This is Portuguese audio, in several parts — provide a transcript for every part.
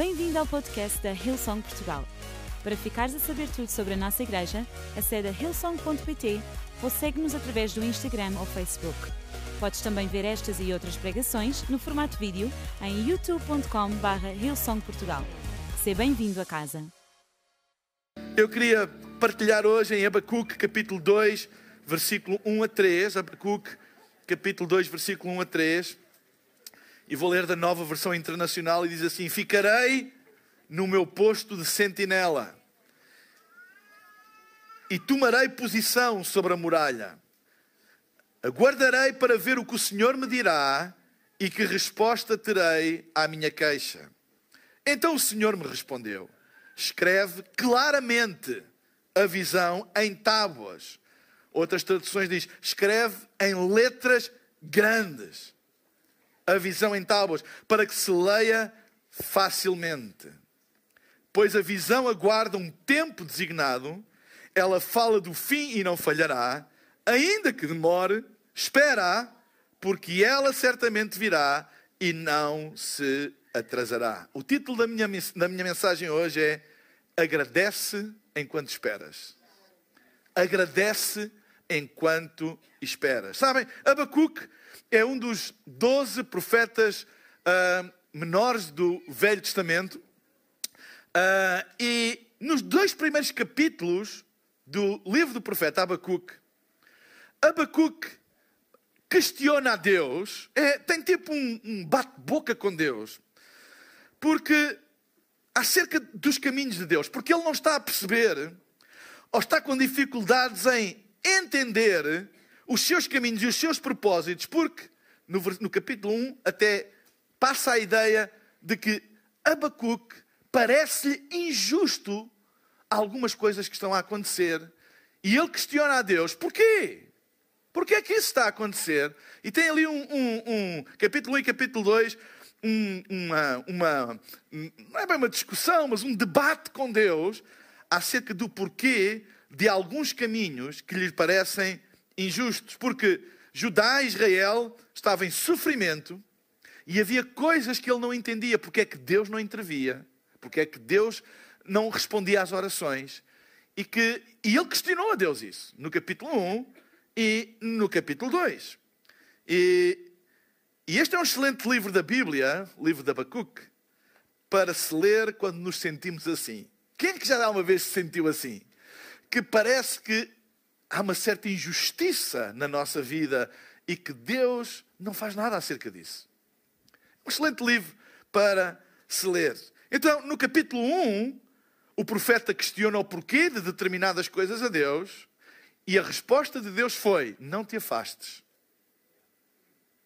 Bem-vindo ao podcast da Hillsong Portugal. Para ficares a saber tudo sobre a nossa igreja, acede a hillsong.pt ou segue-nos através do Instagram ou Facebook. Podes também ver estas e outras pregações no formato vídeo em youtube.com.br hillsongportugal. Seja bem-vindo a casa. Eu queria partilhar hoje em Abacuque, capítulo 2, versículo 1 a 3. Abacuque, capítulo 2, versículo 1 a 3. E vou ler da nova versão internacional e diz assim: Ficarei no meu posto de sentinela e tomarei posição sobre a muralha. Aguardarei para ver o que o Senhor me dirá e que resposta terei à minha queixa. Então o Senhor me respondeu: Escreve claramente a visão em tábuas. Outras traduções diz: Escreve em letras grandes a visão em tábuas, para que se leia facilmente. Pois a visão aguarda um tempo designado, ela fala do fim e não falhará, ainda que demore, espera, porque ela certamente virá e não se atrasará. O título da minha, da minha mensagem hoje é Agradece enquanto esperas. Agradece enquanto esperas. Sabem, Abacuque é um dos doze profetas uh, menores do Velho Testamento. Uh, e nos dois primeiros capítulos do livro do profeta Abacuque, Abacuque questiona a Deus, é, tem tipo um, um bate-boca com Deus, porque acerca dos caminhos de Deus, porque ele não está a perceber, ou está com dificuldades em entender os seus caminhos e os seus propósitos, porque no, no capítulo 1 até passa a ideia de que Abacuque parece-lhe injusto algumas coisas que estão a acontecer e ele questiona a Deus: porquê? Porquê é que isso está a acontecer? E tem ali um, um, um capítulo 1 e capítulo 2, um, uma, uma, não é bem uma discussão, mas um debate com Deus acerca do porquê de alguns caminhos que lhe parecem injustos, porque Judá e Israel estavam em sofrimento e havia coisas que ele não entendia, porque é que Deus não intervia, porque é que Deus não respondia às orações, e que e ele questionou a Deus isso, no capítulo 1 e no capítulo 2. E, e este é um excelente livro da Bíblia, livro de Abacuque, para se ler quando nos sentimos assim. Quem é que já uma vez se sentiu assim? Que parece que há uma certa injustiça na nossa vida e que Deus não faz nada acerca disso. Um excelente livro para se ler. Então, no capítulo 1, o profeta questiona o porquê de determinadas coisas a Deus e a resposta de Deus foi: Não te afastes.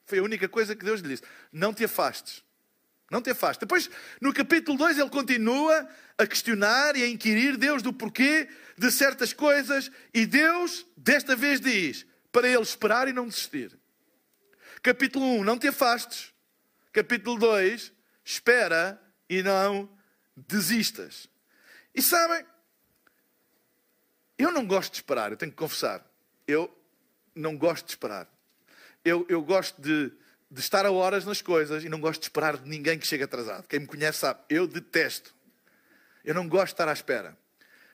Foi a única coisa que Deus lhe disse: Não te afastes. Não te afastes. Depois, no capítulo 2, ele continua a questionar e a inquirir Deus do porquê de certas coisas, e Deus, desta vez, diz para ele esperar e não desistir. Capítulo 1, não te afastes. Capítulo 2, espera e não desistas. E sabem, eu não gosto de esperar, eu tenho que confessar. Eu não gosto de esperar. Eu, eu gosto de, de estar a horas nas coisas e não gosto de esperar de ninguém que chegue atrasado. Quem me conhece sabe, eu detesto. Eu não gosto de estar à espera.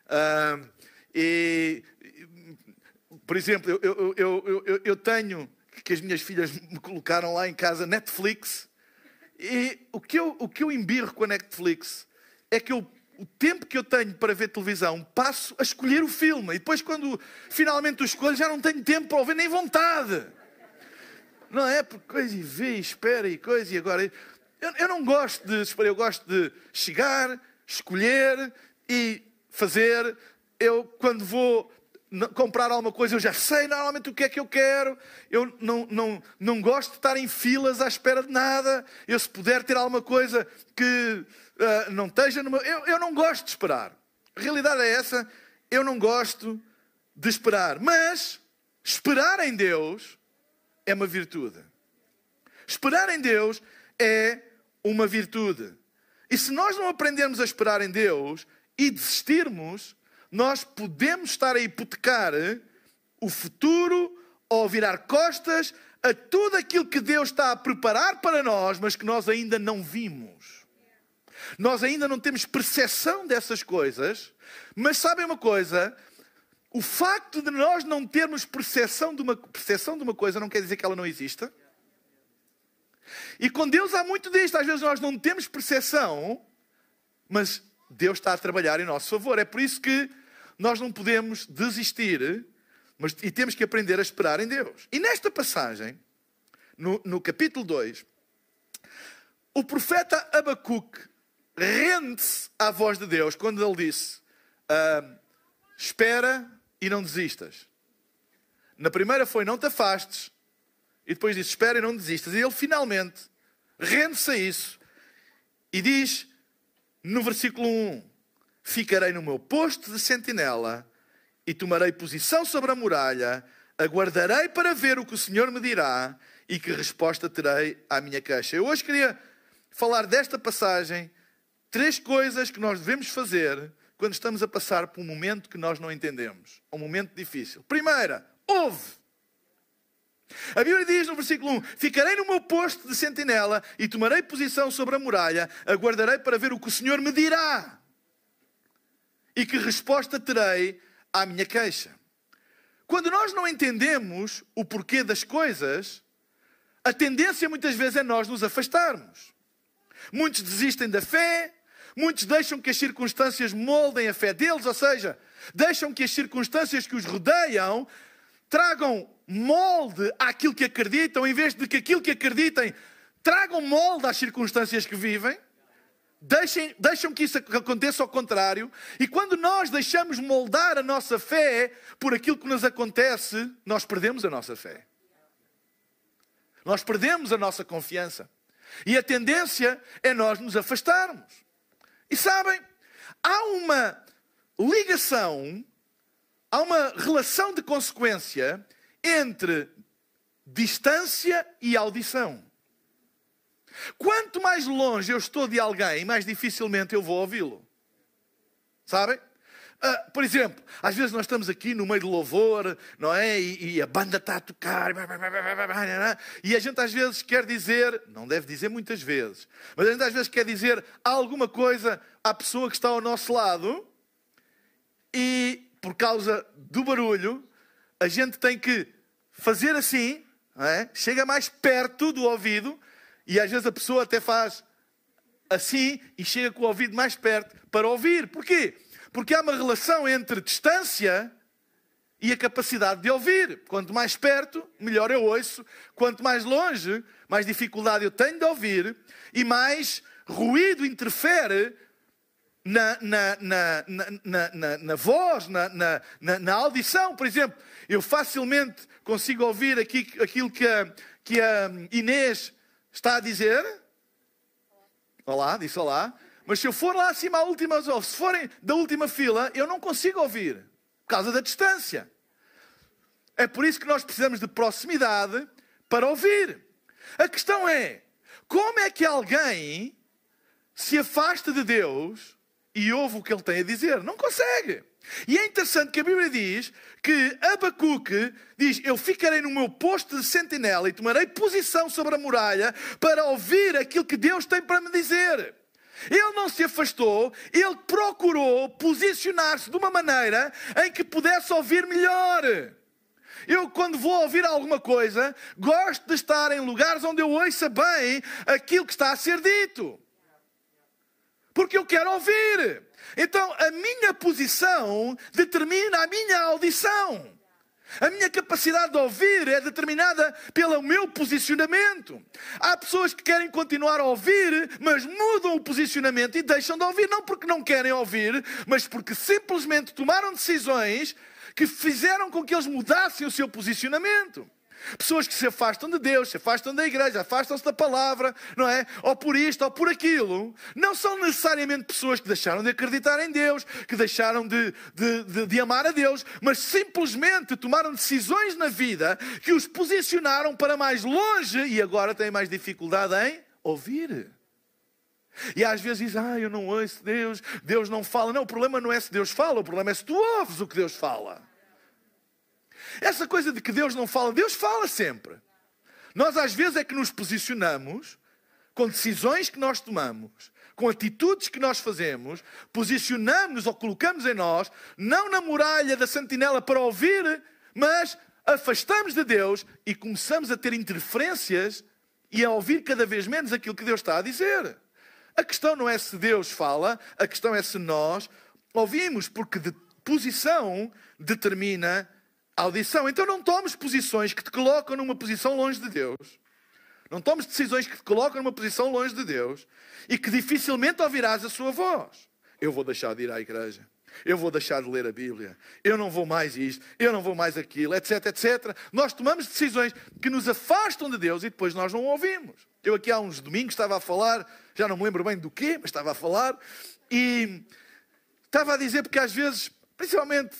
Uh, e, por exemplo, eu, eu, eu, eu, tenho que as minhas filhas me colocaram lá em casa Netflix. E o que eu, o que eu embirro com a Netflix é que eu, o tempo que eu tenho para ver televisão passo a escolher o filme. E depois, quando finalmente o escolho, já não tenho tempo para o ver, nem vontade. Não é? Porque coisa e vê, e espera e coisa, e agora. Eu, eu não gosto de esperar, eu gosto de chegar, escolher e fazer. Eu, quando vou comprar alguma coisa, eu já sei normalmente o que é que eu quero. Eu não, não, não gosto de estar em filas à espera de nada. Eu, se puder ter alguma coisa que uh, não esteja no meu. Eu, eu não gosto de esperar. A realidade é essa. Eu não gosto de esperar. Mas esperar em Deus é uma virtude. Esperar em Deus é uma virtude. E se nós não aprendermos a esperar em Deus e desistirmos, nós podemos estar a hipotecar o futuro ou virar costas a tudo aquilo que Deus está a preparar para nós, mas que nós ainda não vimos. nós ainda não temos percepção dessas coisas, mas sabem uma coisa? O facto de nós não termos percepção de uma, percepção de uma coisa não quer dizer que ela não exista. E com Deus há muito disto. Às vezes nós não temos percepção, mas Deus está a trabalhar em nosso favor. É por isso que nós não podemos desistir mas, e temos que aprender a esperar em Deus. E nesta passagem, no, no capítulo 2, o profeta Abacuque rende-se à voz de Deus quando ele disse: ah, Espera e não desistas. Na primeira foi não te afastes, e depois disse espera e não desistas. E ele finalmente rende-se a isso e diz no versículo 1: Ficarei no meu posto de sentinela e tomarei posição sobre a muralha, aguardarei para ver o que o Senhor me dirá e que resposta terei à minha queixa. Eu hoje queria falar desta passagem, três coisas que nós devemos fazer quando estamos a passar por um momento que nós não entendemos, um momento difícil. Primeira, ouve. A Bíblia diz no versículo 1: Ficarei no meu posto de sentinela e tomarei posição sobre a muralha, aguardarei para ver o que o Senhor me dirá e que resposta terei à minha queixa. Quando nós não entendemos o porquê das coisas, a tendência muitas vezes é nós nos afastarmos. Muitos desistem da fé, Muitos deixam que as circunstâncias moldem a fé deles, ou seja, deixam que as circunstâncias que os rodeiam tragam molde àquilo que acreditam, em vez de que aquilo que acreditem tragam molde às circunstâncias que vivem. Deixem, deixam que isso aconteça ao contrário. E quando nós deixamos moldar a nossa fé por aquilo que nos acontece, nós perdemos a nossa fé. Nós perdemos a nossa confiança. E a tendência é nós nos afastarmos. E sabem, há uma ligação, há uma relação de consequência entre distância e audição. Quanto mais longe eu estou de alguém, mais dificilmente eu vou ouvi-lo. Sabem? Uh, por exemplo, às vezes nós estamos aqui no meio do louvor, não é? E, e, a banda está a tocar, e a gente às vezes quer dizer, não deve dizer muitas vezes, mas a gente às vezes quer dizer alguma coisa à pessoa que está ao nosso lado, e por causa do barulho, a gente tem que fazer assim, é? chega mais perto do ouvido, e às vezes a pessoa até faz assim e chega com o ouvido mais perto para ouvir. Porquê? Porque há uma relação entre distância e a capacidade de ouvir. Quanto mais perto, melhor eu ouço. Quanto mais longe, mais dificuldade eu tenho de ouvir e mais ruído interfere na, na, na, na, na voz, na, na, audição. Por exemplo, eu facilmente consigo ouvir aqui, aquilo que a, que a Inês está a dizer. Olá, disse olá. Mas se eu for lá acima à última, ou se forem da última fila, eu não consigo ouvir, por causa da distância. É por isso que nós precisamos de proximidade para ouvir. A questão é: como é que alguém se afasta de Deus e ouve o que ele tem a dizer? Não consegue. E é interessante que a Bíblia diz que Abacuque diz: Eu ficarei no meu posto de sentinela e tomarei posição sobre a muralha para ouvir aquilo que Deus tem para me dizer. Ele não se afastou, ele procurou posicionar-se de uma maneira em que pudesse ouvir melhor. Eu, quando vou ouvir alguma coisa, gosto de estar em lugares onde eu ouça bem aquilo que está a ser dito. Porque eu quero ouvir. Então, a minha posição determina a minha audição. A minha capacidade de ouvir é determinada pelo meu posicionamento. Há pessoas que querem continuar a ouvir, mas mudam o posicionamento e deixam de ouvir, não porque não querem ouvir, mas porque simplesmente tomaram decisões que fizeram com que eles mudassem o seu posicionamento. Pessoas que se afastam de Deus, se afastam da igreja, afastam-se da palavra, não é? Ou por isto ou por aquilo, não são necessariamente pessoas que deixaram de acreditar em Deus, que deixaram de, de, de, de amar a Deus, mas simplesmente tomaram decisões na vida que os posicionaram para mais longe e agora têm mais dificuldade em ouvir. E às vezes diz, ah, eu não ouço Deus, Deus não fala. Não, o problema não é se Deus fala, o problema é se tu ouves o que Deus fala. Essa coisa de que Deus não fala, Deus fala sempre. Nós às vezes é que nos posicionamos com decisões que nós tomamos, com atitudes que nós fazemos, posicionamos-nos ou colocamos em nós, não na muralha da sentinela para ouvir, mas afastamos de Deus e começamos a ter interferências e a ouvir cada vez menos aquilo que Deus está a dizer. A questão não é se Deus fala, a questão é se nós ouvimos, porque de posição determina audição. Então não tomes posições que te colocam numa posição longe de Deus. Não tomes decisões que te colocam numa posição longe de Deus e que dificilmente ouvirás a sua voz. Eu vou deixar de ir à igreja. Eu vou deixar de ler a Bíblia. Eu não vou mais isto. Eu não vou mais aquilo, etc, etc. Nós tomamos decisões que nos afastam de Deus e depois nós não ouvimos. Eu aqui há uns domingos estava a falar, já não me lembro bem do quê, mas estava a falar e estava a dizer porque às vezes, principalmente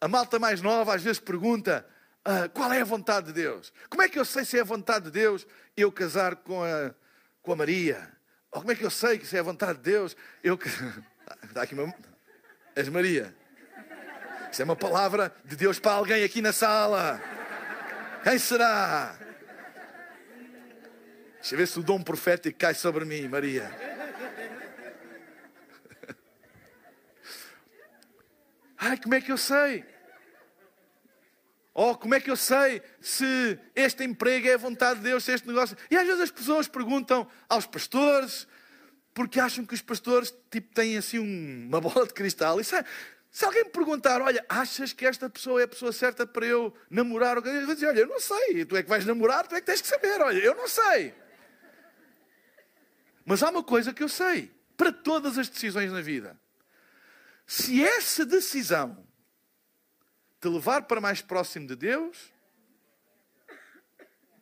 a malta mais nova, às vezes pergunta ah, qual é a vontade de Deus? Como é que eu sei se é a vontade de Deus eu casar com a, com a Maria? Ou como é que eu sei que se é a vontade de Deus eu. Está aqui uma. És Maria. Isso é uma palavra de Deus para alguém aqui na sala. Quem será? Deixa eu ver se o dom profético cai sobre mim, Maria. Ai, como é que eu sei? Oh, como é que eu sei se este emprego é a vontade de Deus, se este negócio. E às vezes as pessoas perguntam aos pastores, porque acham que os pastores tipo, têm assim uma bola de cristal. E se, se alguém me perguntar, olha, achas que esta pessoa é a pessoa certa para eu namorar? Eu vou dizer, olha, eu não sei. Tu é que vais namorar, tu é que tens que saber. Olha, eu não sei. Mas há uma coisa que eu sei, para todas as decisões na vida. Se essa decisão te levar para mais próximo de Deus,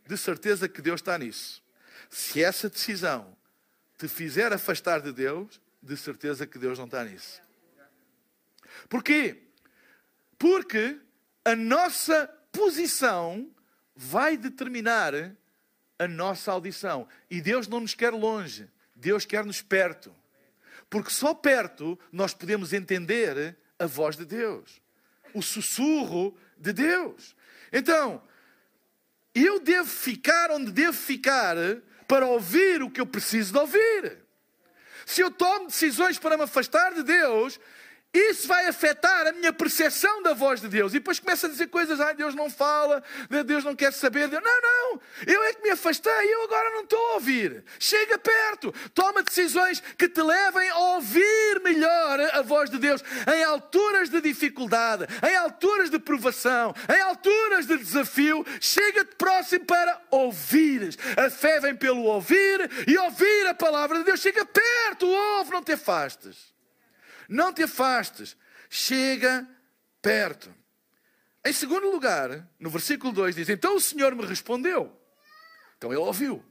de certeza que Deus está nisso. Se essa decisão te fizer afastar de Deus, de certeza que Deus não está nisso. Porquê? Porque a nossa posição vai determinar a nossa audição. E Deus não nos quer longe, Deus quer-nos perto. Porque só perto nós podemos entender a voz de Deus o sussurro de Deus. Então, eu devo ficar onde devo ficar para ouvir o que eu preciso de ouvir. Se eu tomo decisões para me afastar de Deus, isso vai afetar a minha percepção da voz de Deus. E depois começa a dizer coisas, ah, Deus não fala, Deus não quer saber. Deus... Não, não, eu é que me afastei, eu agora não estou a ouvir. Chega perto, toma decisões que te levem a ouvir melhor a voz de Deus em alturas de dificuldade, em alturas de provação, em alturas de desafio. Chega-te próximo para ouvires. A fé vem pelo ouvir e ouvir a palavra de Deus. Chega perto, ouve, não te afastes. Não te afastes, chega perto. Em segundo lugar, no versículo 2 diz: Então o Senhor me respondeu. Então ele ouviu. Ou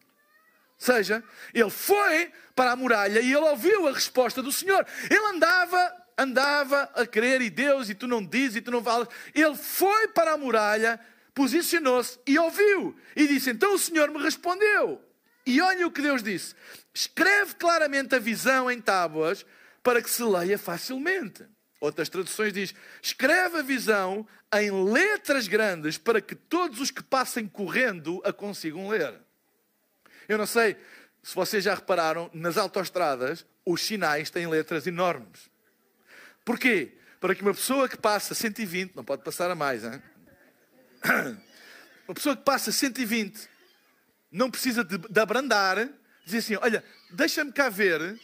seja, ele foi para a muralha e ele ouviu a resposta do Senhor. Ele andava, andava a crer e Deus, e tu não dizes, e tu não falas. Ele foi para a muralha, posicionou-se e ouviu. E disse: Então o Senhor me respondeu. E olha o que Deus disse: Escreve claramente a visão em tábuas para que se leia facilmente. Outras traduções diz: escreve a visão em letras grandes para que todos os que passem correndo a consigam ler. Eu não sei se vocês já repararam, nas autoestradas os sinais têm letras enormes. Porquê? Para que uma pessoa que passa 120, não pode passar a mais, hein? uma pessoa que passa 120 não precisa de, de abrandar, dizer assim: olha, deixa-me cá ver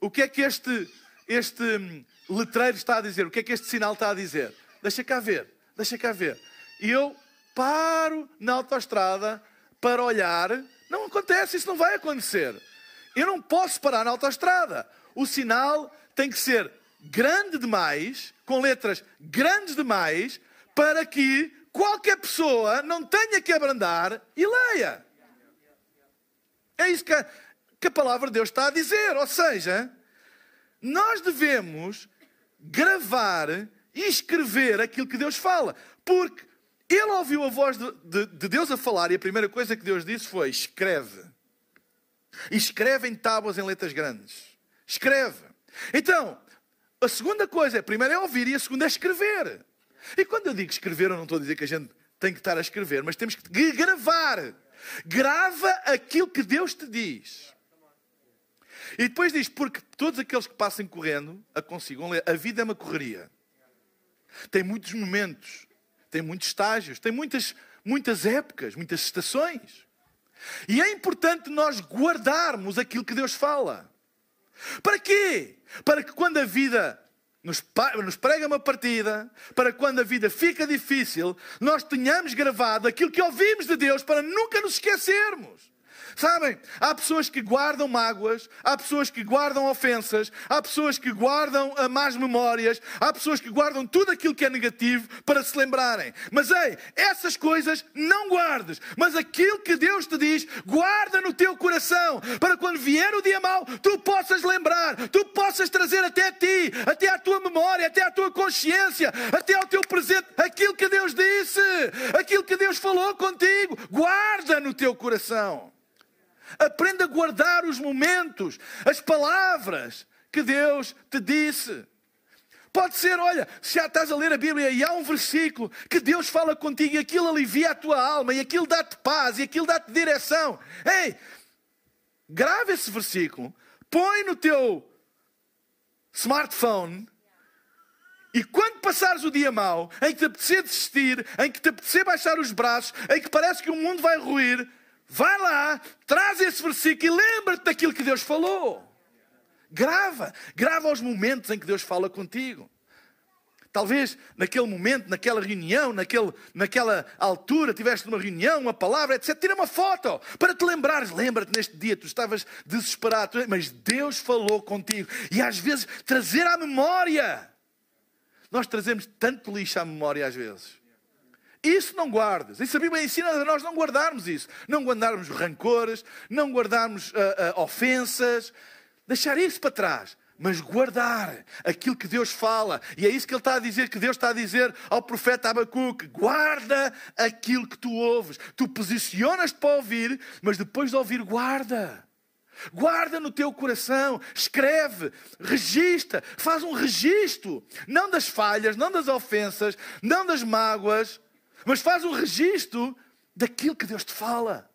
o que é que este, este hum, letreiro está a dizer? O que é que este sinal está a dizer? Deixa cá ver, deixa cá ver. E eu paro na autoestrada para olhar. Não acontece, isso não vai acontecer. Eu não posso parar na autoestrada. O sinal tem que ser grande demais, com letras grandes demais, para que qualquer pessoa não tenha que abrandar e leia. É isso que que a palavra de Deus está a dizer. Ou seja, nós devemos gravar e escrever aquilo que Deus fala. Porque ele ouviu a voz de, de, de, Deus a falar e a primeira coisa que Deus disse foi: escreve. Escreve em tábuas em letras grandes. Escreve. Então, a segunda coisa, a primeira é ouvir e a segunda é escrever. E quando eu digo escrever, eu não estou a dizer que a gente tem que estar a escrever, mas temos que gravar. Grava aquilo que Deus te diz. E depois diz: Porque todos aqueles que passem correndo a consigam ler. A vida é uma correria. Tem muitos momentos, tem muitos estágios, tem muitas, muitas épocas, muitas estações. E é importante nós guardarmos aquilo que Deus fala. Para quê? Para que quando a vida nos, prega uma partida, para quando a vida fica difícil, nós tenhamos gravado aquilo que ouvimos de Deus para nunca nos esquecermos. Sabem, há pessoas que guardam mágoas, há pessoas que guardam ofensas, há pessoas que guardam ah, más memórias, há pessoas que guardam tudo aquilo que é negativo para se lembrarem. Mas ei, essas coisas não guardes, mas aquilo que Deus te diz, guarda no teu coração, para quando vier o dia mau, tu possas lembrar, tu possas trazer até ti, até à tua memória, até à tua consciência, até ao teu presente, aquilo que Deus disse, aquilo que Deus falou contigo, guarda no teu coração. Aprenda a guardar os momentos, as palavras que Deus te disse. Pode ser, olha, se já estás a ler a Bíblia e há um versículo que Deus fala contigo e aquilo alivia a tua alma e aquilo dá-te paz e aquilo dá-te direção. Ei, grave esse versículo, põe no teu smartphone e quando passares o dia mau, em que te apetecer desistir, em que te apetecer baixar os braços, em que parece que o mundo vai ruir, Vai lá, traz esse versículo e lembra-te daquilo que Deus falou. Grava, grava os momentos em que Deus fala contigo. Talvez naquele momento, naquela reunião, naquele, naquela altura, tiveste uma reunião, uma palavra, etc. Tira uma foto para te lembrares. Lembra-te neste dia, tu estavas desesperado, mas Deus falou contigo. E às vezes trazer à memória. Nós trazemos tanto lixo à memória às vezes. Isso não guardes. Isso a Bíblia ensina a nós não guardarmos isso. Não guardarmos rancores, não guardarmos uh, uh, ofensas. Deixar isso para trás. Mas guardar aquilo que Deus fala. E é isso que ele está a dizer, que Deus está a dizer ao profeta Abacuque. Guarda aquilo que tu ouves. Tu posicionas-te para ouvir, mas depois de ouvir, guarda. Guarda no teu coração, escreve, registra, faz um registro, não das falhas, não das ofensas, não das mágoas, mas faz um registro daquilo que Deus te fala.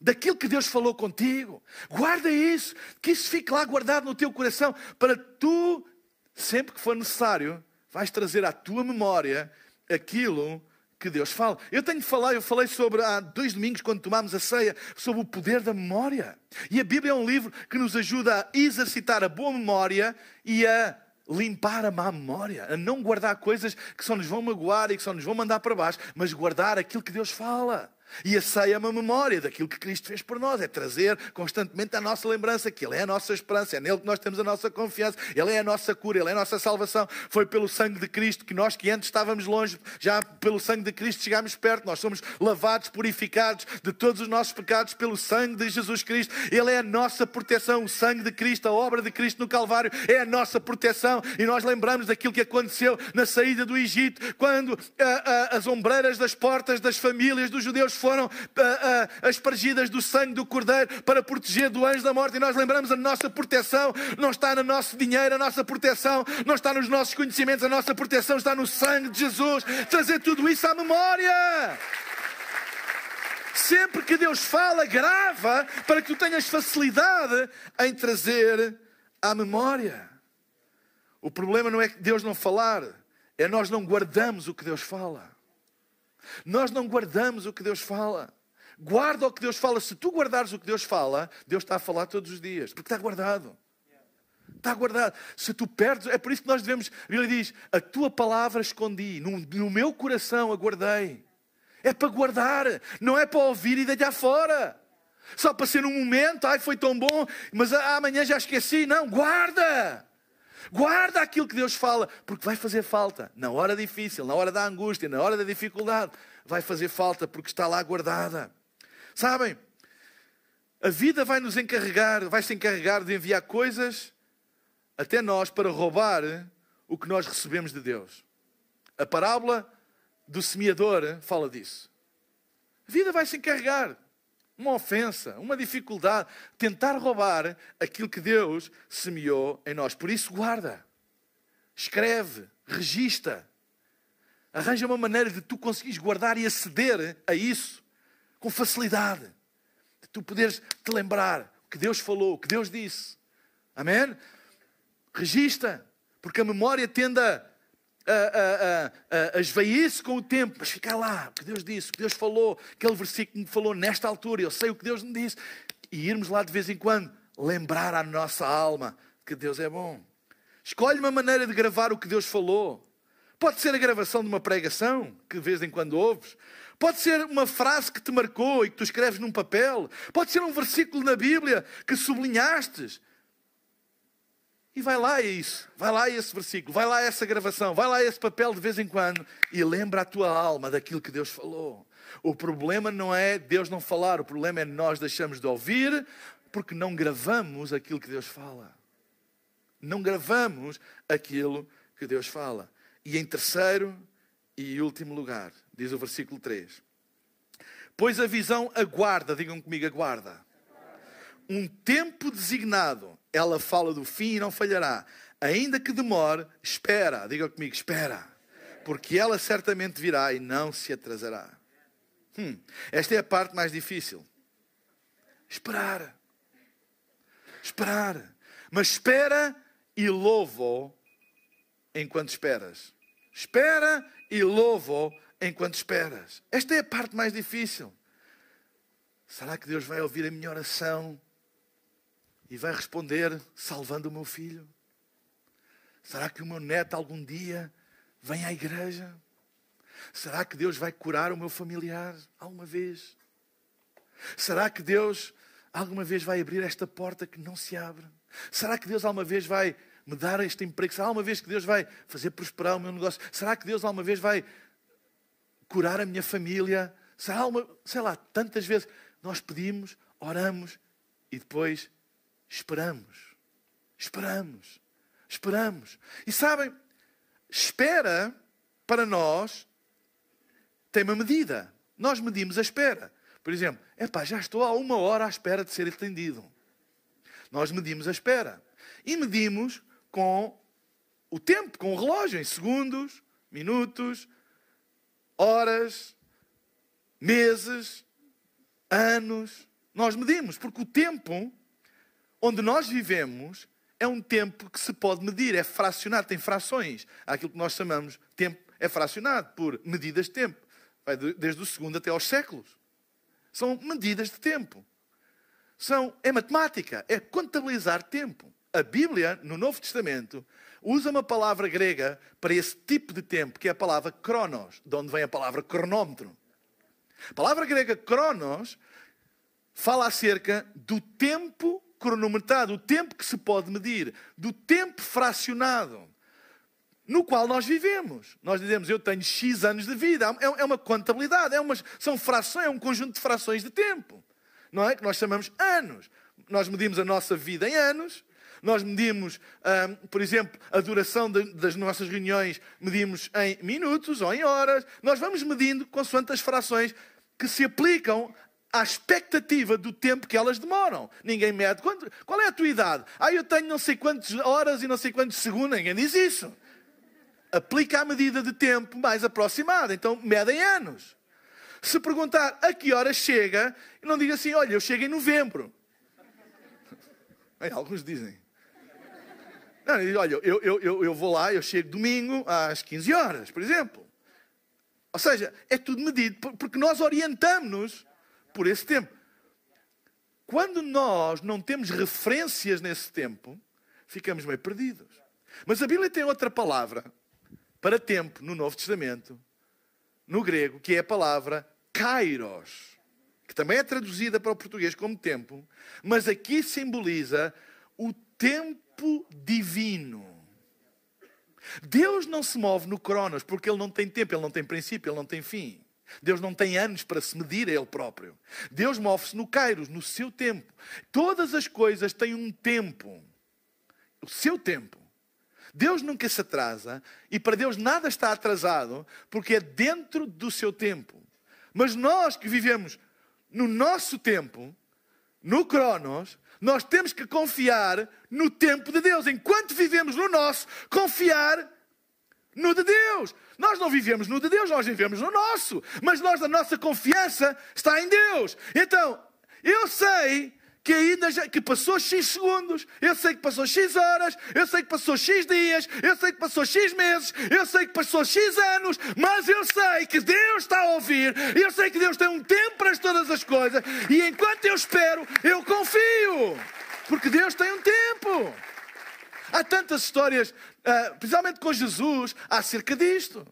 Daquilo que Deus falou contigo. Guarda isso, que isso fique lá guardado no teu coração, para tu, sempre que for necessário, vais trazer à tua memória aquilo que Deus fala. Eu tenho de falar, eu falei sobre há dois domingos, quando tomámos a ceia, sobre o poder da memória. E a Bíblia é um livro que nos ajuda a exercitar a boa memória e a limpar a má memória, a não guardar coisas que só nos vão magoar e que só nos vão mandar para baixo, mas guardar aquilo que Deus fala. E a ceia é uma memória daquilo que Cristo fez por nós, é trazer constantemente a nossa lembrança que Ele é a nossa esperança, é nele que nós temos a nossa confiança, Ele é a nossa cura, Ele é a nossa salvação. Foi pelo sangue de Cristo que nós que antes estávamos longe, já pelo sangue de Cristo chegámos perto, nós somos lavados, purificados de todos os nossos pecados pelo sangue de Jesus Cristo. Ele é a nossa proteção, o sangue de Cristo, a obra de Cristo no Calvário é a nossa proteção. E nós lembramos daquilo que aconteceu na saída do Egito, quando ah, ah, as ombreiras das portas das famílias dos judeus foram uh, uh, do sangue do Cordeiro para proteger do anjo da morte. E nós lembramos a nossa proteção não está no nosso dinheiro, a nossa proteção não está nos nossos conhecimentos, a nossa proteção está no sangue de Jesus. Trazer tudo isso à memória. Sempre que Deus fala, grava para que tu tenhas facilidade em trazer à memória. O problema não é que Deus não falar, é nós não guardamos o que Deus fala. Nós não guardamos o que Deus fala. Guarda o que Deus fala. Se tu guardares o que Deus fala, Deus está a falar todos os dias, porque está guardado. Está guardado. Se tu perdes, é por isso que nós devemos. A Bíblia diz: A tua palavra escondi, no, no meu coração aguardei. É para guardar, não é para ouvir e deitar fora. Só para ser um momento, ai foi tão bom, mas amanhã já esqueci. Não, guarda. Guarda aquilo que Deus fala, porque vai fazer falta. Na hora difícil, na hora da angústia, na hora da dificuldade, vai fazer falta porque está lá guardada. Sabem? A vida vai nos encarregar, vai se encarregar de enviar coisas até nós para roubar o que nós recebemos de Deus. A parábola do semeador fala disso. A vida vai se encarregar uma ofensa, uma dificuldade, tentar roubar aquilo que Deus semeou em nós. Por isso, guarda, escreve, registra, arranja uma maneira de tu conseguires guardar e aceder a isso com facilidade, de tu poderes te lembrar o que Deus falou, o que Deus disse. Amém? Regista, porque a memória tende a, a, a, a esvair-se com o tempo, mas ficar lá, o que Deus disse, o que Deus falou, aquele versículo que me falou nesta altura, eu sei o que Deus me disse, e irmos lá de vez em quando lembrar à nossa alma que Deus é bom. Escolhe uma maneira de gravar o que Deus falou. Pode ser a gravação de uma pregação, que de vez em quando ouves. Pode ser uma frase que te marcou e que tu escreves num papel. Pode ser um versículo na Bíblia que sublinhastes. E vai lá isso, vai lá esse versículo, vai lá essa gravação, vai lá esse papel de vez em quando e lembra a tua alma daquilo que Deus falou. O problema não é Deus não falar, o problema é nós deixamos de ouvir porque não gravamos aquilo que Deus fala. Não gravamos aquilo que Deus fala. E em terceiro e último lugar, diz o versículo 3: Pois a visão aguarda, digam comigo, aguarda. Um tempo designado, ela fala do fim e não falhará. Ainda que demore, espera, digam comigo, espera. Porque ela certamente virá e não se atrasará. Hum, esta é a parte mais difícil. Esperar. Esperar. Mas espera e louva enquanto esperas. Espera e louva enquanto esperas. Esta é a parte mais difícil. Será que Deus vai ouvir a minha oração e vai responder salvando o meu filho? Será que o meu neto algum dia vem à igreja? Será que Deus vai curar o meu familiar alguma vez? Será que Deus alguma vez vai abrir esta porta que não se abre? Será que Deus alguma vez vai me dar este emprego? Será uma vez que Deus vai fazer prosperar o meu negócio? Será que Deus alguma vez vai curar a minha família? Será uma, sei lá, tantas vezes nós pedimos, oramos e depois esperamos. Esperamos. Esperamos. E sabem, espera para nós tem uma medida. Nós medimos a espera. Por exemplo, epá, já estou há uma hora à espera de ser atendido. Nós medimos a espera. E medimos com o tempo, com o relógio, em segundos, minutos, horas, meses, anos. Nós medimos, porque o tempo onde nós vivemos é um tempo que se pode medir, é fracionado, tem frações. Há aquilo que nós chamamos tempo, é fracionado por medidas de tempo. Vai desde o segundo até aos séculos. São medidas de tempo. São, é matemática, é contabilizar tempo a Bíblia, no Novo Testamento, usa uma palavra grega para esse tipo de tempo, que é a palavra cronos, de onde vem a palavra cronómetro. A palavra grega cronos fala acerca do tempo cronometrado, o tempo que se pode medir, do tempo fracionado no qual nós vivemos. Nós dizemos, eu tenho X anos de vida. É, é uma contabilidade, é são frações, é um conjunto de frações de tempo. Não é? Que nós chamamos anos. Nós medimos a nossa vida em anos nós medimos, por exemplo, a duração de, das nossas reuniões, medimos em minutos ou em horas. Nós vamos medindo consoante as frações que se aplicam à expectativa do tempo que elas demoram. Ninguém mede. Quanto, qual é a tua idade? Ah, eu tenho não sei quantas horas e não sei quantos segundos. Ninguém diz isso. Aplica a medida de tempo mais aproximada. Então, medem anos. Se perguntar a que hora chega, não diga assim, olha, eu chego em novembro. alguns dizem. Não, diz, olha, eu, eu, eu, eu vou lá, eu chego domingo às 15 horas, por exemplo. Ou seja, é tudo medido, porque nós orientamos-nos por esse tempo. Quando nós não temos referências nesse tempo, ficamos meio perdidos. Mas a Bíblia tem outra palavra para tempo no Novo Testamento, no grego, que é a palavra kairos, que também é traduzida para o português como tempo, mas aqui simboliza o tempo divino. Deus não se move no Cronos porque ele não tem tempo, ele não tem princípio, ele não tem fim. Deus não tem anos para se medir a Ele próprio. Deus move-se no Kairos, no seu tempo. Todas as coisas têm um tempo. O seu tempo. Deus nunca se atrasa e para Deus nada está atrasado porque é dentro do seu tempo. Mas nós que vivemos no nosso tempo, no Cronos, nós temos que confiar no tempo de Deus. Enquanto vivemos no nosso, confiar no de Deus. Nós não vivemos no de Deus, nós vivemos no nosso. Mas nós, a nossa confiança está em Deus. Então, eu sei que ainda que passou X segundos, eu sei que passou X horas, eu sei que passou X dias, eu sei que passou X meses, eu sei que passou X anos, mas eu sei que Deus está a ouvir, eu sei que Deus tem um tempo para todas as coisas, e enquanto eu espero, eu confio, porque Deus tem um tempo. Há tantas histórias, ah, principalmente com Jesus, acerca disto.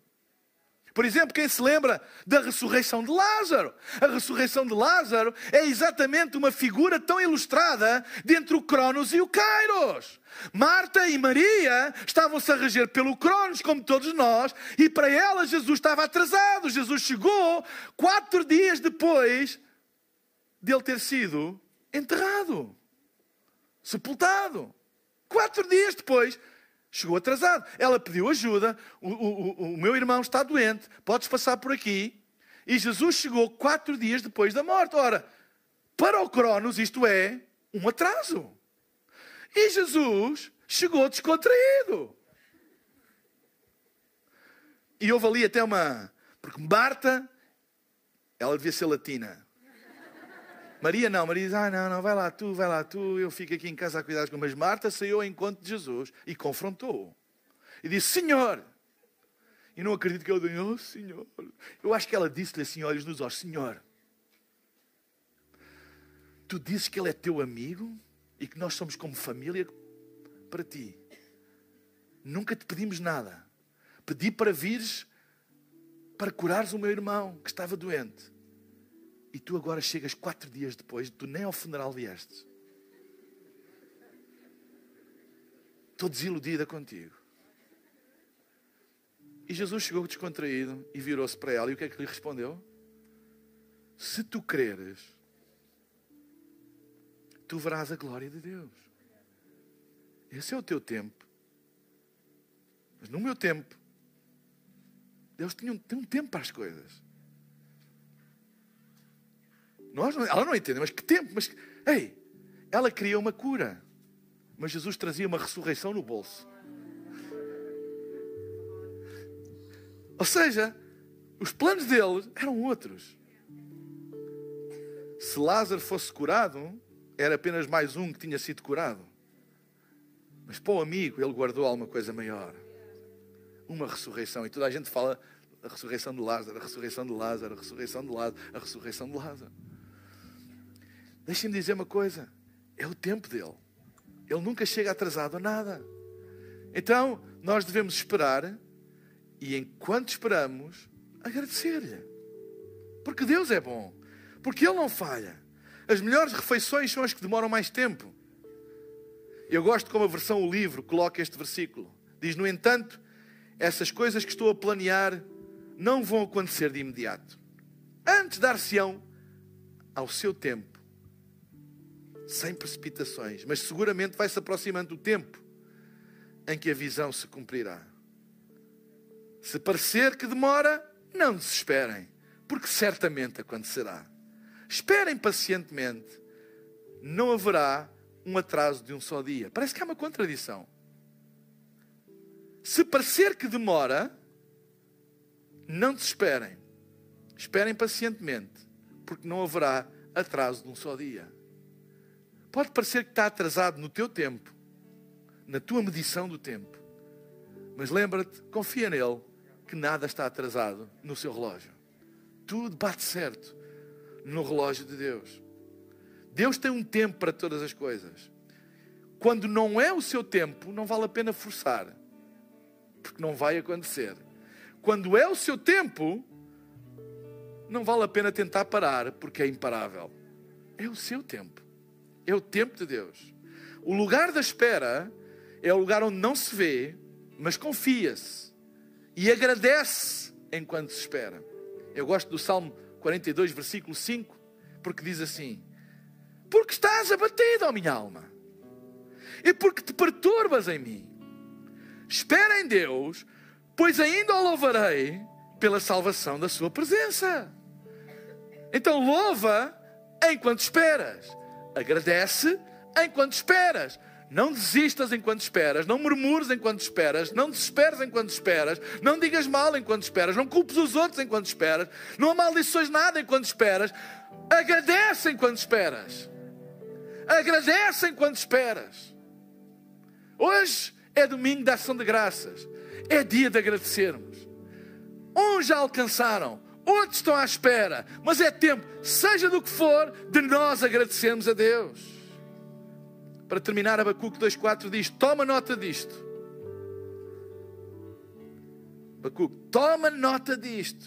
Por exemplo, quem se lembra da ressurreição de Lázaro? A ressurreição de Lázaro é exatamente uma figura tão ilustrada dentre o Cronos e o Kairos. Marta e Maria estavam-se a reger pelo Cronos, como todos nós, e para elas Jesus estava atrasado. Jesus chegou quatro dias depois dele ter sido enterrado, sepultado. Quatro dias depois Chegou atrasado. Ela pediu ajuda. O, o, o, meu irmão está doente. Podes passar por aqui. E Jesus chegou quatro dias depois da morte. Ora, para o Cronos isto é um atraso. E Jesus chegou descontraído. E houve ali até uma. Porque Marta, ela devia ser latina. Maria não, Maria diz: Ah, não, não, vai lá tu, vai lá tu, eu fico aqui em casa a cuidar com. Mas Marta saiu ao encontro de Jesus e confrontou-o. E disse: Senhor. E não acredito que ele disse: Oh, Senhor. Eu acho que ela disse-lhe assim, olhos nos olhos: Senhor, tu dizes que ele é teu amigo e que nós somos como família para ti. Nunca te pedimos nada. Pedi para vires para curares o meu irmão que estava doente. E tu agora chegas quatro dias depois, tu nem ao funeral vieste. Estou desiludida contigo. E Jesus chegou descontraído e virou-se para ela. E o que é que lhe respondeu? Se tu creres, tu verás a glória de Deus. Esse é o teu tempo. Mas no meu tempo, Deus tinha um, tem um tempo para as coisas. Nós, ela não entende, mas que tempo? Mas, ei, ela queria uma cura, mas Jesus trazia uma ressurreição no bolso. Ou seja, os planos deles eram outros. Se Lázaro fosse curado, era apenas mais um que tinha sido curado. Mas para o amigo, ele guardou alguma coisa maior. Uma ressurreição. E toda a gente fala a ressurreição de Lázaro, a ressurreição de Lázaro, a ressurreição de Lázaro, a ressurreição de Lázaro. Deixem-me dizer uma coisa: é o tempo dele. Ele nunca chega atrasado a nada. Então, nós devemos esperar e, enquanto esperamos, agradecer-lhe. Porque Deus é bom. Porque Ele não falha. As melhores refeições são as que demoram mais tempo. Eu gosto como a versão o livro coloca este versículo. Diz: No entanto, essas coisas que estou a planear não vão acontecer de imediato. Antes dar-se-ão ao seu tempo sem precipitações, mas seguramente vai se aproximando o tempo em que a visão se cumprirá. Se parecer que demora, não desesperem, porque certamente acontecerá. Esperem pacientemente, não haverá um atraso de um só dia. Parece que há uma contradição. Se parecer que demora, não desesperem. Esperem pacientemente, porque não haverá atraso de um só dia. Pode parecer que está atrasado no teu tempo, na tua medição do tempo. Mas lembra-te, confia nele, que nada está atrasado no seu relógio. Tudo bate certo no relógio de Deus. Deus tem um tempo para todas as coisas. Quando não é o seu tempo, não vale a pena forçar, porque não vai acontecer. Quando é o seu tempo, não vale a pena tentar parar, porque é imparável. É o seu tempo. É o tempo de Deus. O lugar da espera é o lugar onde não se vê, mas confia-se e agradece enquanto se espera. Eu gosto do Salmo 42, versículo 5, porque diz assim: Porque estás abatido, ó minha alma, e porque te perturbas em mim. Espera em Deus, pois ainda o louvarei pela salvação da sua presença. Então louva enquanto esperas. Agradece enquanto esperas. Não desistas enquanto esperas, não murmures enquanto esperas, não desesperes enquanto esperas, não digas mal enquanto esperas, não culpes os outros enquanto esperas, não amaldiçoes nada enquanto esperas. Agradece enquanto esperas. agradecem quando esperas. Hoje é domingo da ação de graças. É dia de agradecermos. Uns já alcançaram, outros estão à espera, mas é tempo, seja do que for, de nós agradecermos a Deus. Para terminar, Abacuque 2,4 diz: Toma nota disto. Abacuque, toma nota disto.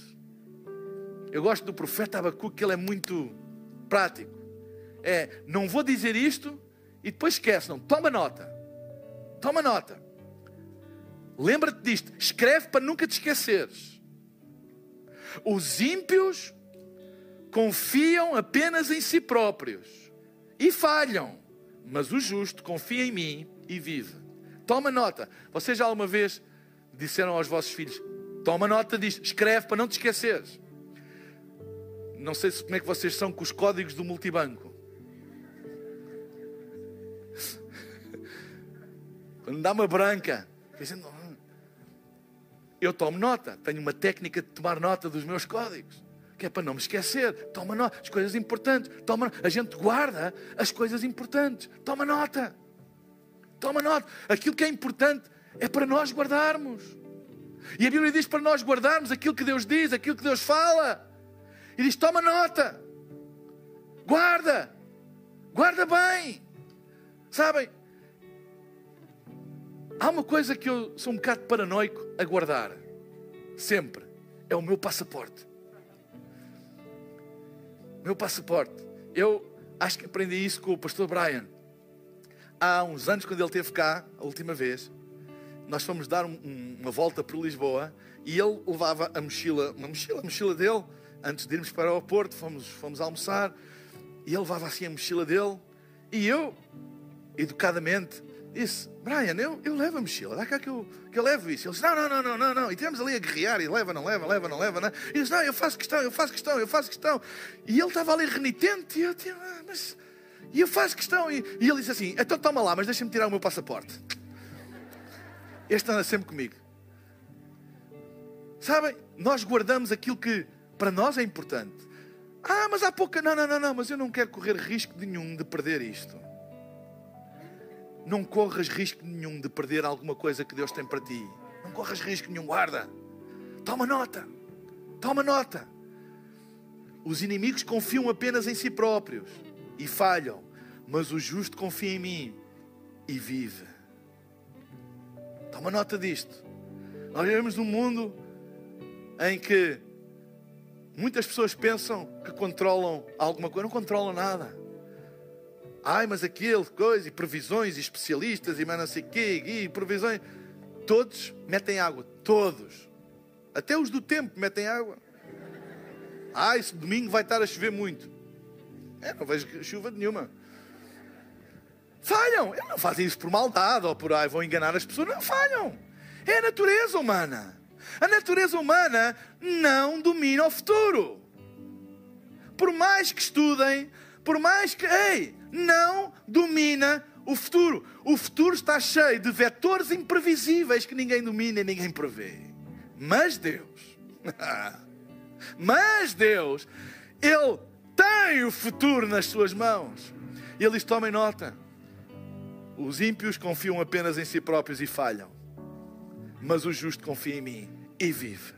Eu gosto do profeta Abacuque, que ele é muito prático. É, não vou dizer isto e depois esquece, não. Toma nota. Toma nota. Lembra-te disto. Escreve para nunca te esqueceres. Os ímpios confiam apenas em si próprios e falham, mas o justo confia em mim e vive. Toma nota. Vocês já alguma vez disseram aos vossos filhos: Toma nota disto, escreve para não te esqueceres. Não sei como é que vocês são com os códigos do multibanco. Quando dá uma branca, dizendo, eu tomo nota, tenho uma técnica de tomar nota dos meus códigos, que é para não me esquecer. Toma nota, as coisas importantes. Toma, a gente guarda as coisas importantes. Toma nota. Toma nota. Aquilo que é importante é para nós guardarmos. E a Bíblia diz para nós guardarmos aquilo que Deus diz, aquilo que Deus fala. E diz: toma nota. Guarda. Guarda bem. Sabem? Há uma coisa que eu sou um bocado paranoico a guardar, sempre, é o meu passaporte. Meu passaporte. Eu acho que aprendi isso com o pastor Brian. Há uns anos, quando ele esteve cá, a última vez, nós fomos dar um, uma volta por Lisboa e ele levava a mochila, uma mochila, a mochila dele, antes de irmos para o aeroporto, fomos, fomos almoçar, e ele levava assim a mochila dele, e eu, educadamente, disse: Brian, eu, eu levo a mochila, dá cá que eu, que eu levo isso. Ele disse: Não, não, não, não, não, não. E tivemos ali a guerrear, e leva, não leva, leva, não leva, não. E disse: Não, eu faço questão, eu faço questão, eu faço questão. E ele estava ali renitente, e eu tinha, ah, mas. E eu faço questão, e, e ele disse assim: Então toma lá, mas deixa-me tirar o meu passaporte. Este anda sempre comigo. Sabem, nós guardamos aquilo que para nós é importante. Ah, mas há pouca. Não, não, não, não, mas eu não quero correr risco nenhum de perder isto não corras risco nenhum de perder alguma coisa que Deus tem para ti. Não corras risco nenhum, guarda. Toma nota. Toma nota. Os inimigos confiam apenas em si próprios e falham, mas o justo confia em mim e vive. Toma nota disto. Nós vivemos num mundo em que muitas pessoas pensam que controlam alguma coisa, não controlam nada. Ai, mas aquele, coisa, e previsões, e especialistas, e mais não sei o quê, e previsões. Todos metem água, todos. Até os do tempo metem água. Ah, esse domingo vai estar a chover muito. É, não vejo chuva nenhuma. Falham. Eles não fazem isso por maldade ou por ai, vão enganar as pessoas. Não falham. É a natureza humana. A natureza humana não domina o futuro. Por mais que estudem, por mais que, ei, não domina o futuro. O futuro está cheio de vetores imprevisíveis que ninguém domina e ninguém prevê. Mas Deus, mas Deus, Ele tem o futuro nas suas mãos. E Ele diz: tomem nota. Os ímpios confiam apenas em si próprios e falham. Mas o justo confia em mim e vive.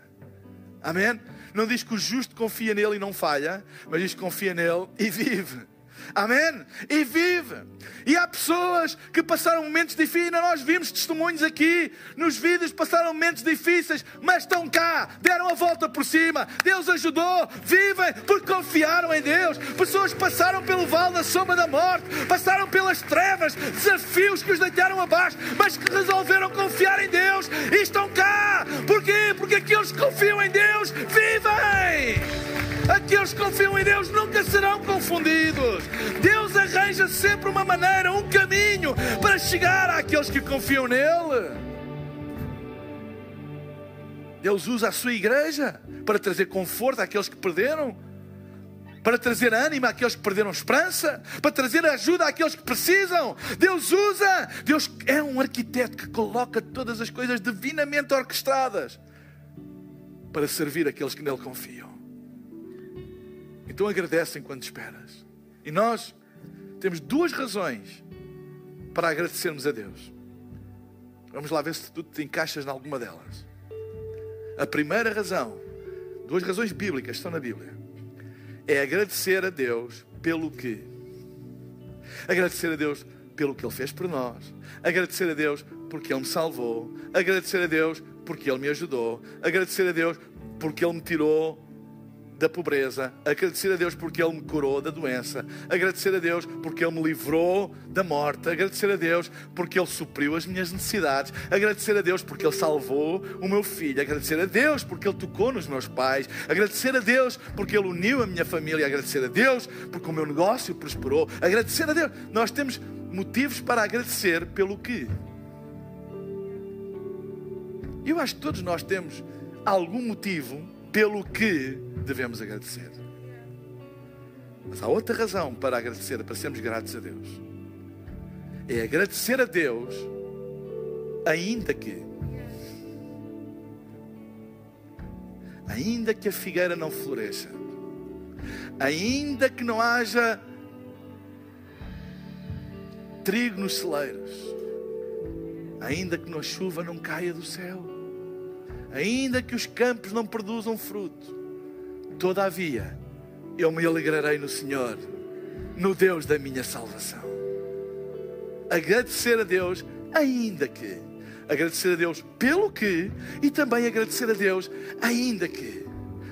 Amém? Não diz que o justo confia nele e não falha, mas diz que confia nele e vive. Amém? E vive. E há pessoas que passaram momentos difíceis, nós vimos testemunhos aqui nos vídeos, passaram momentos difíceis, mas estão cá, deram a volta por cima. Deus ajudou, vivem porque confiaram em Deus. Pessoas passaram pelo vale da sombra da morte, passaram pelas trevas, desafios que os deitaram abaixo, mas que resolveram confiar em Deus e estão cá. Porquê? Porque aqueles que confiam em Deus vivem. Aqueles que confiam em Deus nunca serão confundidos. Deus arranja sempre uma maneira, um caminho para chegar àqueles que confiam nele. Deus usa a sua igreja para trazer conforto àqueles que perderam, para trazer ânimo àqueles que perderam esperança, para trazer ajuda àqueles que precisam. Deus usa, Deus é um arquiteto que coloca todas as coisas divinamente orquestradas para servir aqueles que nele confiam. Então agradecem quando esperas. E nós temos duas razões para agradecermos a Deus. Vamos lá ver se tu te encaixas em alguma delas. A primeira razão, duas razões bíblicas estão na Bíblia, é agradecer a Deus pelo que? Agradecer a Deus pelo que Ele fez por nós. Agradecer a Deus porque Ele me salvou. Agradecer a Deus porque Ele me ajudou. Agradecer a Deus porque Ele me tirou da pobreza, agradecer a Deus porque Ele me curou da doença, agradecer a Deus porque Ele me livrou da morte, agradecer a Deus porque Ele supriu as minhas necessidades, agradecer a Deus porque Ele salvou o meu filho, agradecer a Deus porque Ele tocou nos meus pais, agradecer a Deus porque Ele uniu a minha família, agradecer a Deus porque o meu negócio prosperou, agradecer a Deus. Nós temos motivos para agradecer pelo que? Eu acho que todos nós temos algum motivo pelo que devemos agradecer. Mas há outra razão para agradecer, para sermos gratos a Deus. É agradecer a Deus, ainda que. Ainda que a figueira não floresça, ainda que não haja trigo nos celeiros, ainda que a chuva não caia do céu, ainda que os campos não produzam fruto, todavia eu me alegrarei no Senhor, no Deus da minha salvação. Agradecer a Deus, ainda que. Agradecer a Deus pelo que e também agradecer a Deus, ainda que.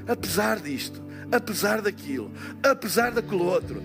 Apesar disto, apesar daquilo, apesar daquilo outro,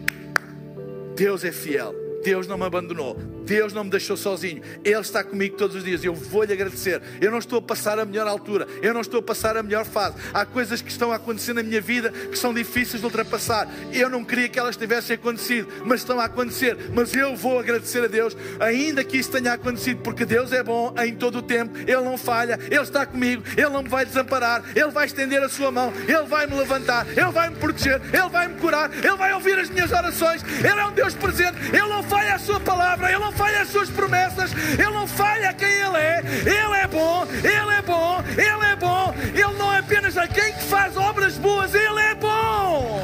Deus é fiel. Deus não me abandonou. Deus não me deixou sozinho. Ele está comigo todos os dias. Eu vou-lhe agradecer. Eu não estou a passar a melhor altura. Eu não estou a passar a melhor fase. Há coisas que estão a acontecer na minha vida que são difíceis de ultrapassar. Eu não queria que elas tivessem acontecido, mas estão a acontecer. Mas eu vou agradecer a Deus, ainda que isso tenha acontecido, porque Deus é bom em todo o tempo. Ele não falha. Ele está comigo. Ele não me vai desamparar. Ele vai estender a sua mão. Ele vai me levantar. Ele vai me proteger. Ele vai me curar. Ele vai ouvir as minhas orações. Ele é um Deus presente. Ele não falha a sua palavra. Ele não falha as suas promessas, Ele não falha quem Ele é. Ele é bom, Ele é bom, Ele é bom. Ele não é apenas aquele que faz obras boas, Ele é bom.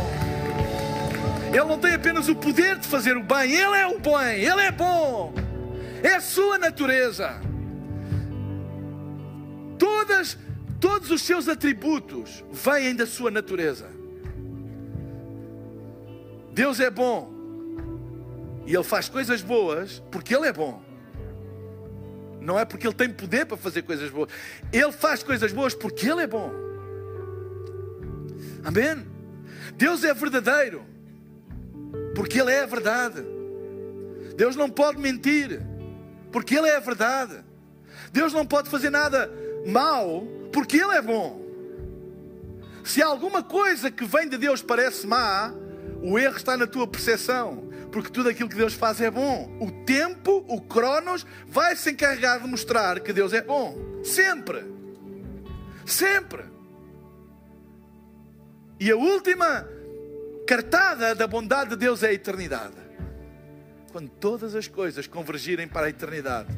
Ele não tem apenas o poder de fazer o bem, Ele é o bem, Ele é bom. É a sua natureza. Todas, todos os seus atributos vêm da sua natureza. Deus é bom. E Ele faz coisas boas porque Ele é bom. Não é porque Ele tem poder para fazer coisas boas. Ele faz coisas boas porque Ele é bom. Amém? Deus é verdadeiro porque Ele é a verdade. Deus não pode mentir porque Ele é a verdade. Deus não pode fazer nada mal porque Ele é bom. Se alguma coisa que vem de Deus parece má, o erro está na tua percepção porque tudo aquilo que Deus faz é bom. O tempo, o Cronos, vai se encarregar de mostrar que Deus é bom. Sempre. Sempre. E a última cartada da bondade de Deus é a eternidade. Quando todas as coisas convergirem para a eternidade,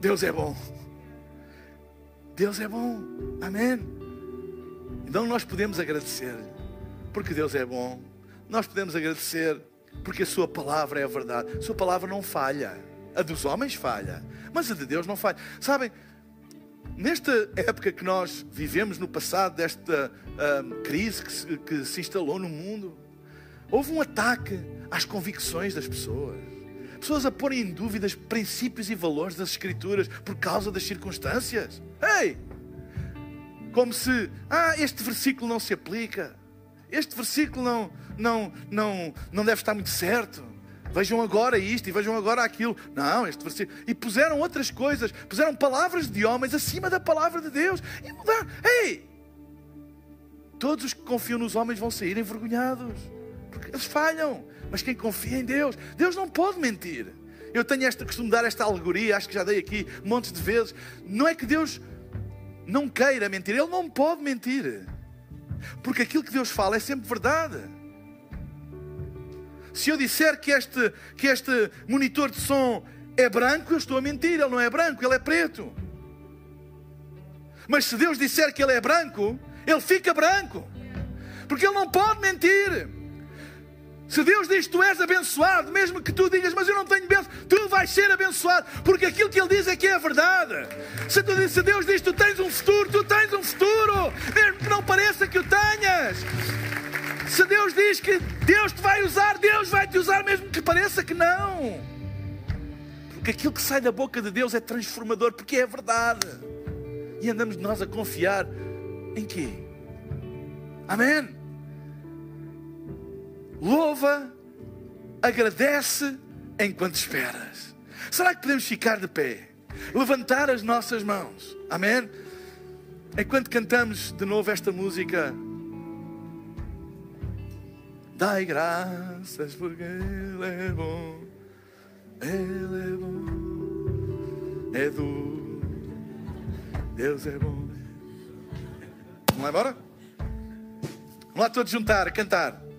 Deus é bom. Deus é bom. Amém. Então nós podemos agradecer, porque Deus é bom nós podemos agradecer porque a Sua palavra é a verdade. A Sua palavra não falha. A dos homens falha, mas a de Deus não falha. Sabem, nesta época que nós vivemos no passado, desta um, crise que se, que se instalou no mundo, houve um ataque às convicções das pessoas. Pessoas a porem em dúvidas princípios e valores das Escrituras por causa das circunstâncias. Ei! Como se, ah, este versículo não se aplica. Este versículo não, não, não, não deve estar muito certo. Vejam agora isto e vejam agora aquilo. Não, este versículo. E puseram outras coisas, puseram palavras de homens acima da palavra de Deus. E mudaram. Ei! Todos os que confiam nos homens vão sair envergonhados. Porque eles falham. Mas quem confia em Deus, Deus não pode mentir. Eu tenho esta, costume dar esta alegoria, acho que já dei aqui montes de vezes. Não é que Deus não queira mentir, Ele não pode mentir. Porque aquilo que Deus fala é sempre verdade. Se eu disser que este, que este monitor de som é branco, eu estou a mentir. Ele não é branco, ele é preto. Mas se Deus disser que ele é branco, ele fica branco. Porque ele não pode mentir. Se Deus diz tu és abençoado, mesmo que tu digas, mas eu não tenho bênção, tu vais ser abençoado, porque aquilo que Ele diz é que é verdade. Se, tu, se Deus diz tu tens um futuro, tu tens um futuro, mesmo que não pareça que o tenhas. Se Deus diz que Deus te vai usar, Deus vai te usar, mesmo que pareça que não. Porque aquilo que sai da boca de Deus é transformador, porque é verdade. E andamos nós a confiar em quê? Amém? Louva, agradece enquanto esperas. Será que podemos ficar de pé? Levantar as nossas mãos. Amém? Enquanto cantamos de novo esta música, dai graças porque Ele é bom, Ele é bom, é do Deus é bom. Vamos lá embora? Vamos lá todos juntar, cantar.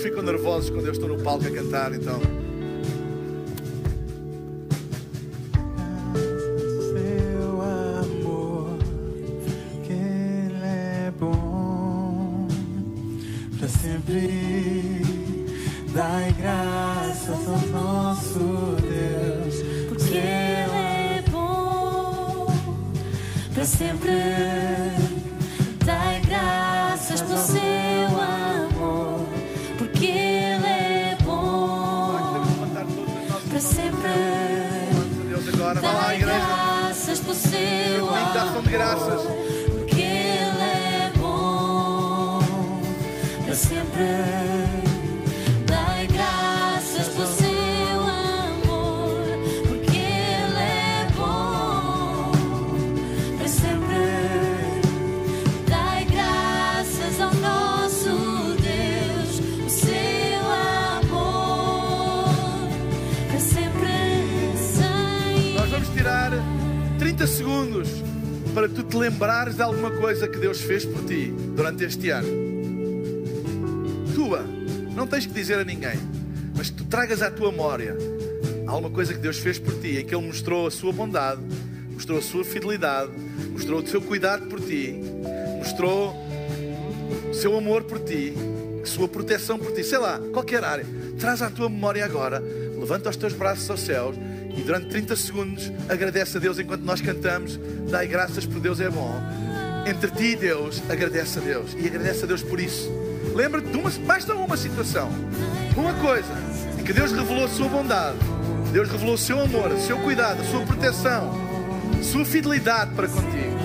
Ficam nervosos quando eu estou no palco a cantar, então. Alguma coisa que Deus fez por ti durante este ano. Tua. Não tens que dizer a ninguém, mas que tu tragas à tua memória alguma coisa que Deus fez por ti, em que Ele mostrou a sua bondade, mostrou a sua fidelidade, mostrou o seu cuidado por ti, mostrou o seu amor por ti, a sua proteção por ti, sei lá, qualquer área. Traz à tua memória agora, levanta os teus braços aos céus e durante 30 segundos agradece a Deus enquanto nós cantamos, dai graças por Deus é bom. Entre ti e Deus, agradece a Deus e agradece a Deus por isso. Lembra-te de uma, basta uma situação, uma coisa em que Deus revelou a sua bondade, Deus revelou o seu amor, o seu cuidado, a sua proteção, a sua fidelidade para contigo.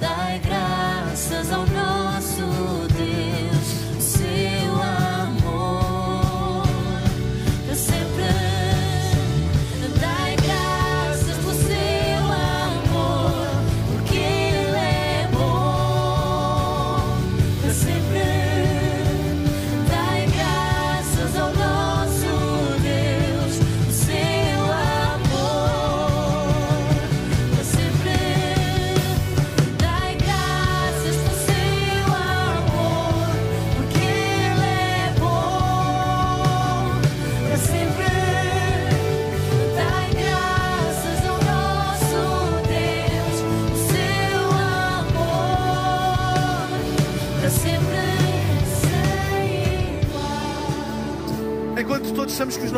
Dai graças ao nosso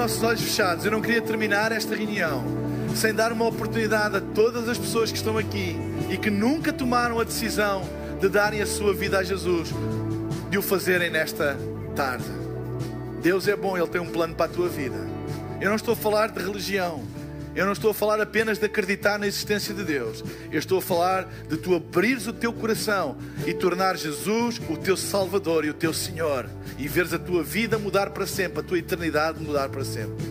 nossos olhos fechados, eu não queria terminar esta reunião sem dar uma oportunidade a todas as pessoas que estão aqui e que nunca tomaram a decisão de darem a sua vida a Jesus, de o fazerem nesta tarde. Deus é bom, Ele tem um plano para a tua vida. Eu não estou a falar de religião. Eu não estou a falar apenas de acreditar na existência de Deus. Eu estou a falar de tu abrires o teu coração e tornar Jesus o teu Salvador e o teu Senhor. E veres a tua vida mudar para sempre, a tua eternidade mudar para sempre.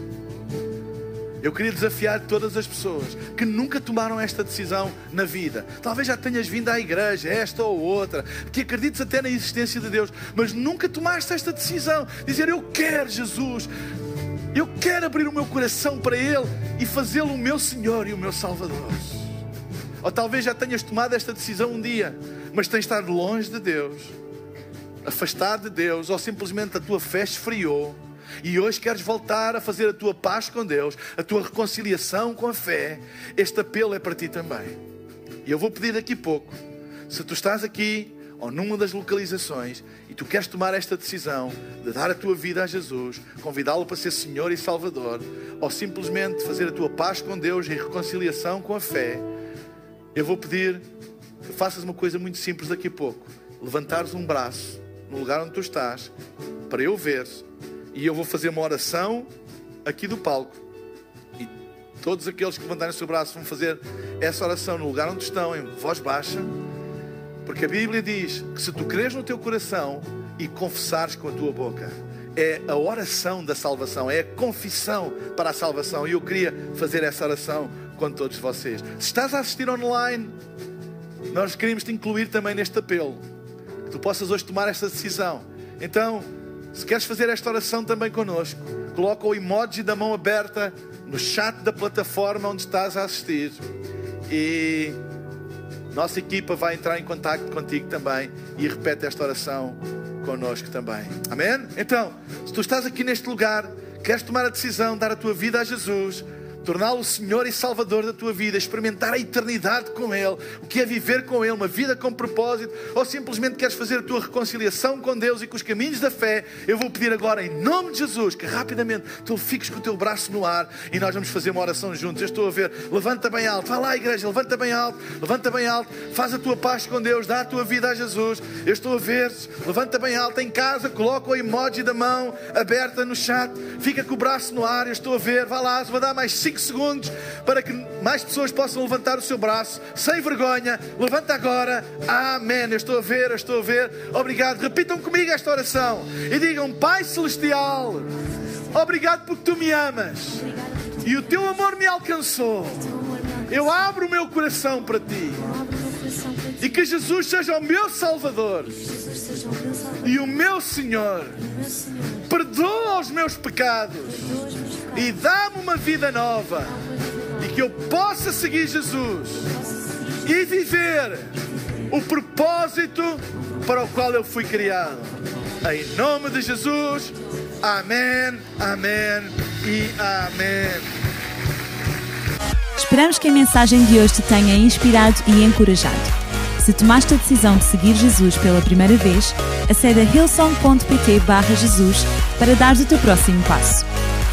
Eu queria desafiar todas as pessoas que nunca tomaram esta decisão na vida. Talvez já tenhas vindo à igreja, esta ou outra, que acredites até na existência de Deus, mas nunca tomaste esta decisão. Dizer, eu quero Jesus, eu quero abrir o meu coração para Ele e fazê-lo o meu Senhor e o meu Salvador. Ou talvez já tenhas tomado esta decisão um dia, mas tens estado longe de Deus, afastado de Deus, ou simplesmente a tua fé esfriou, e hoje queres voltar a fazer a tua paz com Deus, a tua reconciliação com a fé, este apelo é para ti também. E eu vou pedir daqui a pouco, se tu estás aqui ou numa das localizações tu queres tomar esta decisão de dar a tua vida a Jesus, convidá-lo para ser Senhor e Salvador, ou simplesmente fazer a tua paz com Deus e reconciliação com a fé, eu vou pedir que faças uma coisa muito simples daqui a pouco: levantares um braço no lugar onde tu estás, para eu ver, e eu vou fazer uma oração aqui do palco. E todos aqueles que levantarem o seu braço vão fazer essa oração no lugar onde estão, em voz baixa. Porque a Bíblia diz que se tu creres no teu coração e confessares com a tua boca, é a oração da salvação, é a confissão para a salvação. E eu queria fazer essa oração com todos vocês. Se estás a assistir online, nós queremos te incluir também neste apelo. Que tu possas hoje tomar esta decisão. Então, se queres fazer esta oração também connosco, coloca o emoji da mão aberta no chat da plataforma onde estás a assistir. E nossa equipa vai entrar em contato contigo também e repete esta oração connosco também. Amém? Então, se tu estás aqui neste lugar, queres tomar a decisão, dar a tua vida a Jesus, torná-lo Senhor e Salvador da tua vida, experimentar a eternidade com Ele, o que é viver com Ele, uma vida com propósito, ou simplesmente queres fazer a tua reconciliação com Deus e com os caminhos da fé, eu vou pedir agora, em nome de Jesus, que rapidamente tu fiques com o teu braço no ar e nós vamos fazer uma oração juntos. Eu estou a ver, levanta bem alto, vai lá, igreja, levanta bem alto, levanta bem alto, faz a tua paz com Deus, dá a tua vida a Jesus. Eu estou a ver, levanta bem alto em casa, coloca o emoji da mão aberta no chat, fica com o braço no ar. Eu estou a ver, vai lá, vou dar mais 5 segundos para que mais pessoas possam levantar o seu braço sem vergonha. Levanta agora, amém. Eu estou a ver, eu estou a ver. Obrigado. Repitam comigo esta oração e digam: Pai Celestial, obrigado porque tu me amas e o teu amor me alcançou. Eu abro o meu coração para ti e que Jesus seja o meu Salvador e o meu Senhor. Perdoa os meus pecados e dá-me uma vida nova e que eu possa seguir Jesus e viver o propósito para o qual eu fui criado. Em nome de Jesus, amém, amém e amém. Esperamos que a mensagem de hoje te tenha inspirado e encorajado. Se tomaste a decisão de seguir Jesus pela primeira vez, acede a hillsong.pt barra Jesus para dar o teu próximo passo.